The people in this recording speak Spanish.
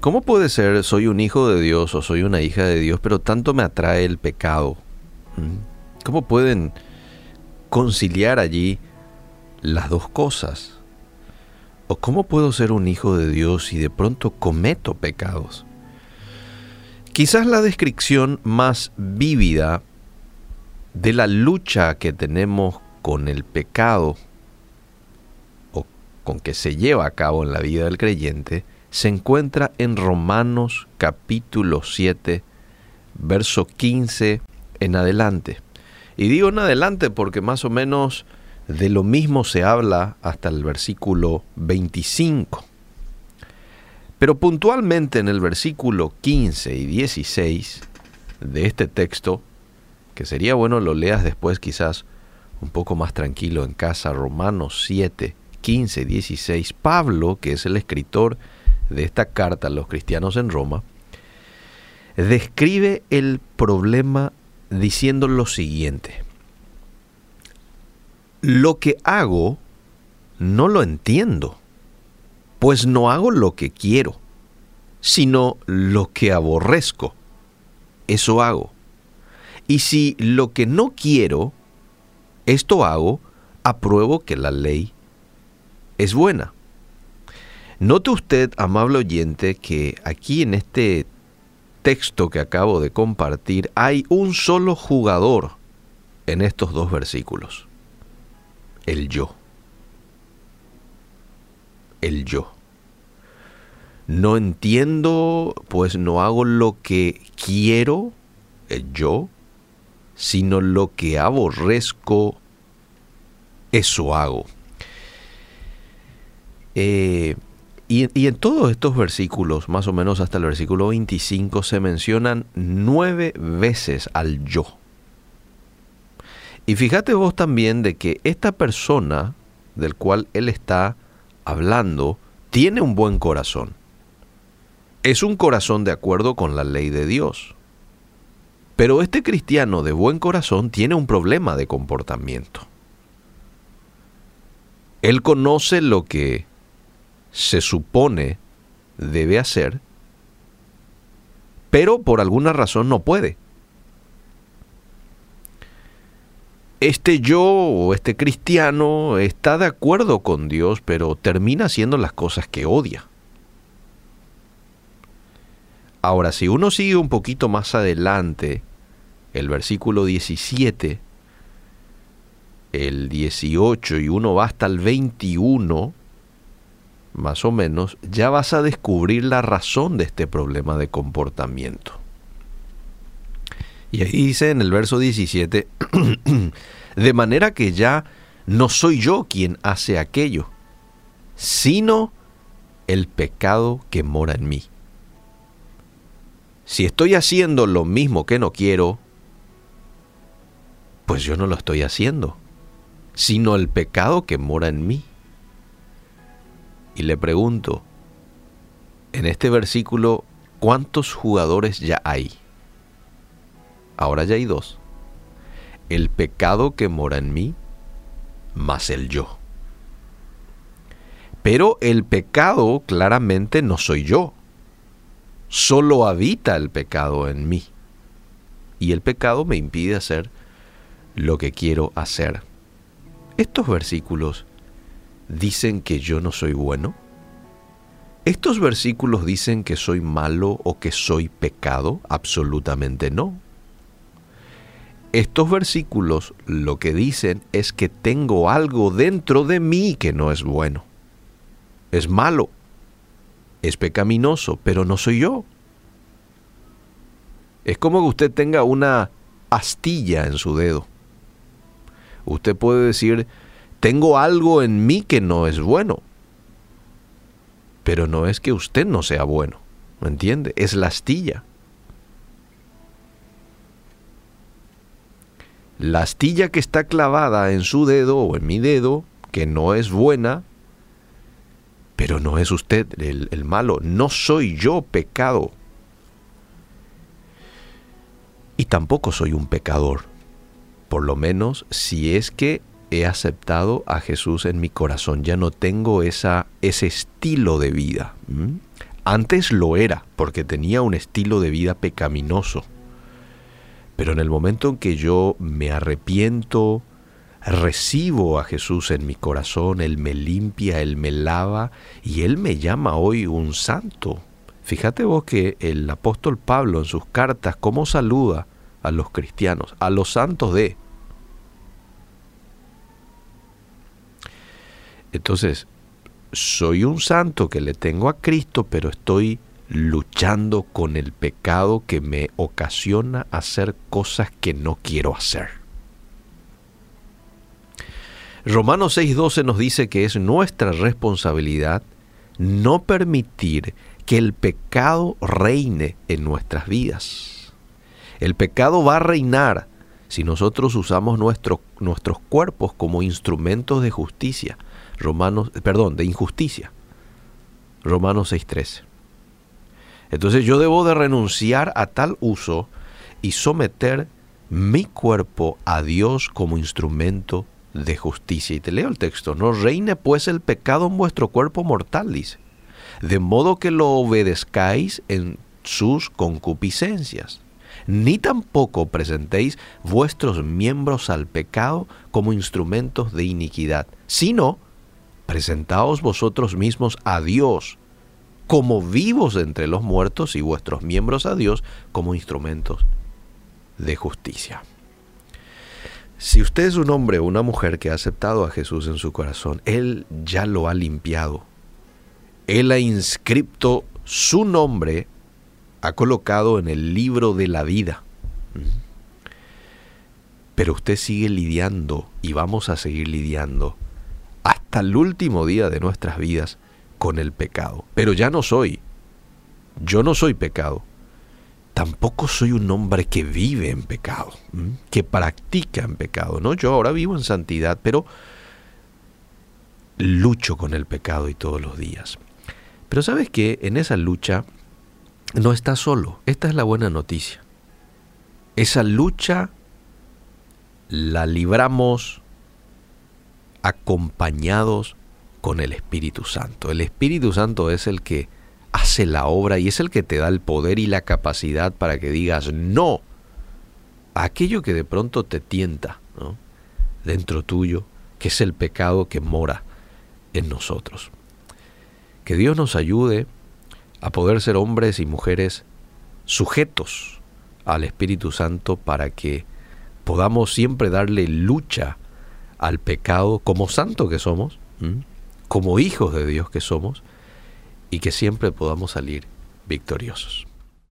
¿Cómo puede ser soy un hijo de Dios o soy una hija de Dios, pero tanto me atrae el pecado? ¿Mm? ¿Cómo pueden conciliar allí las dos cosas? ¿O cómo puedo ser un hijo de Dios y de pronto cometo pecados? Quizás la descripción más vívida de la lucha que tenemos con el pecado o con que se lleva a cabo en la vida del creyente se encuentra en Romanos capítulo 7, verso 15 en adelante. Y digo en adelante porque más o menos de lo mismo se habla hasta el versículo 25. Pero puntualmente en el versículo 15 y 16 de este texto, que sería bueno lo leas después quizás un poco más tranquilo en casa, Romanos 7, 15 y 16, Pablo, que es el escritor de esta carta a los cristianos en Roma, describe el problema diciendo lo siguiente. Lo que hago no lo entiendo, pues no hago lo que quiero, sino lo que aborrezco. Eso hago. Y si lo que no quiero, esto hago, apruebo que la ley es buena. Note usted, amable oyente, que aquí en este texto que acabo de compartir hay un solo jugador en estos dos versículos. El yo. El yo. No entiendo, pues no hago lo que quiero, el yo, sino lo que aborrezco, eso hago. Eh, y, en todos estos versículos, más o menos hasta el versículo 25, se mencionan nueve veces al yo. Y fíjate vos también de que esta persona del cual él está hablando tiene un buen corazón. Es un corazón de acuerdo con la ley de Dios. Pero este cristiano de buen corazón tiene un problema de comportamiento. Él conoce lo que se supone debe hacer, pero por alguna razón no puede. Este yo o este cristiano está de acuerdo con Dios, pero termina haciendo las cosas que odia. Ahora, si uno sigue un poquito más adelante, el versículo 17, el 18 y uno va hasta el 21, más o menos, ya vas a descubrir la razón de este problema de comportamiento. Y ahí dice en el verso 17, de manera que ya no soy yo quien hace aquello, sino el pecado que mora en mí. Si estoy haciendo lo mismo que no quiero, pues yo no lo estoy haciendo, sino el pecado que mora en mí. Y le pregunto, en este versículo, ¿cuántos jugadores ya hay? Ahora ya hay dos. El pecado que mora en mí, más el yo. Pero el pecado claramente no soy yo. Solo habita el pecado en mí. Y el pecado me impide hacer lo que quiero hacer. Estos versículos dicen que yo no soy bueno? ¿Estos versículos dicen que soy malo o que soy pecado? Absolutamente no. Estos versículos lo que dicen es que tengo algo dentro de mí que no es bueno. Es malo. Es pecaminoso, pero no soy yo. Es como que usted tenga una astilla en su dedo. Usted puede decir, tengo algo en mí que no es bueno. Pero no es que usted no sea bueno, ¿me entiende? Es la astilla. La astilla que está clavada en su dedo o en mi dedo, que no es buena, pero no es usted el, el malo, no soy yo pecado. Y tampoco soy un pecador, por lo menos si es que he aceptado a Jesús en mi corazón, ya no tengo esa, ese estilo de vida. Antes lo era, porque tenía un estilo de vida pecaminoso. Pero en el momento en que yo me arrepiento, recibo a Jesús en mi corazón, Él me limpia, Él me lava y Él me llama hoy un santo. Fíjate vos que el apóstol Pablo en sus cartas, cómo saluda a los cristianos, a los santos de. Entonces, soy un santo que le tengo a Cristo, pero estoy luchando con el pecado que me ocasiona hacer cosas que no quiero hacer. Romanos 6:12 nos dice que es nuestra responsabilidad no permitir que el pecado reine en nuestras vidas. El pecado va a reinar si nosotros usamos nuestros cuerpos como instrumentos de justicia. Romanos, perdón, de injusticia. Romanos 6:13. Entonces yo debo de renunciar a tal uso y someter mi cuerpo a Dios como instrumento de justicia. Y te leo el texto, no reine pues el pecado en vuestro cuerpo mortal, dice, de modo que lo obedezcáis en sus concupiscencias, ni tampoco presentéis vuestros miembros al pecado como instrumentos de iniquidad, sino presentaos vosotros mismos a Dios como vivos entre los muertos y vuestros miembros a Dios como instrumentos de justicia. Si usted es un hombre o una mujer que ha aceptado a Jesús en su corazón, Él ya lo ha limpiado. Él ha inscripto su nombre, ha colocado en el libro de la vida. Pero usted sigue lidiando y vamos a seguir lidiando hasta el último día de nuestras vidas con el pecado. Pero ya no soy. Yo no soy pecado. Tampoco soy un hombre que vive en pecado, que practica en pecado. No, yo ahora vivo en santidad, pero lucho con el pecado y todos los días. Pero sabes que en esa lucha no estás solo. Esta es la buena noticia. Esa lucha la libramos acompañados con el Espíritu Santo. El Espíritu Santo es el que hace la obra y es el que te da el poder y la capacidad para que digas no a aquello que de pronto te tienta dentro tuyo, que es el pecado que mora en nosotros. Que Dios nos ayude a poder ser hombres y mujeres sujetos al Espíritu Santo para que podamos siempre darle lucha al pecado como santo que somos, como hijos de Dios que somos, y que siempre podamos salir victoriosos.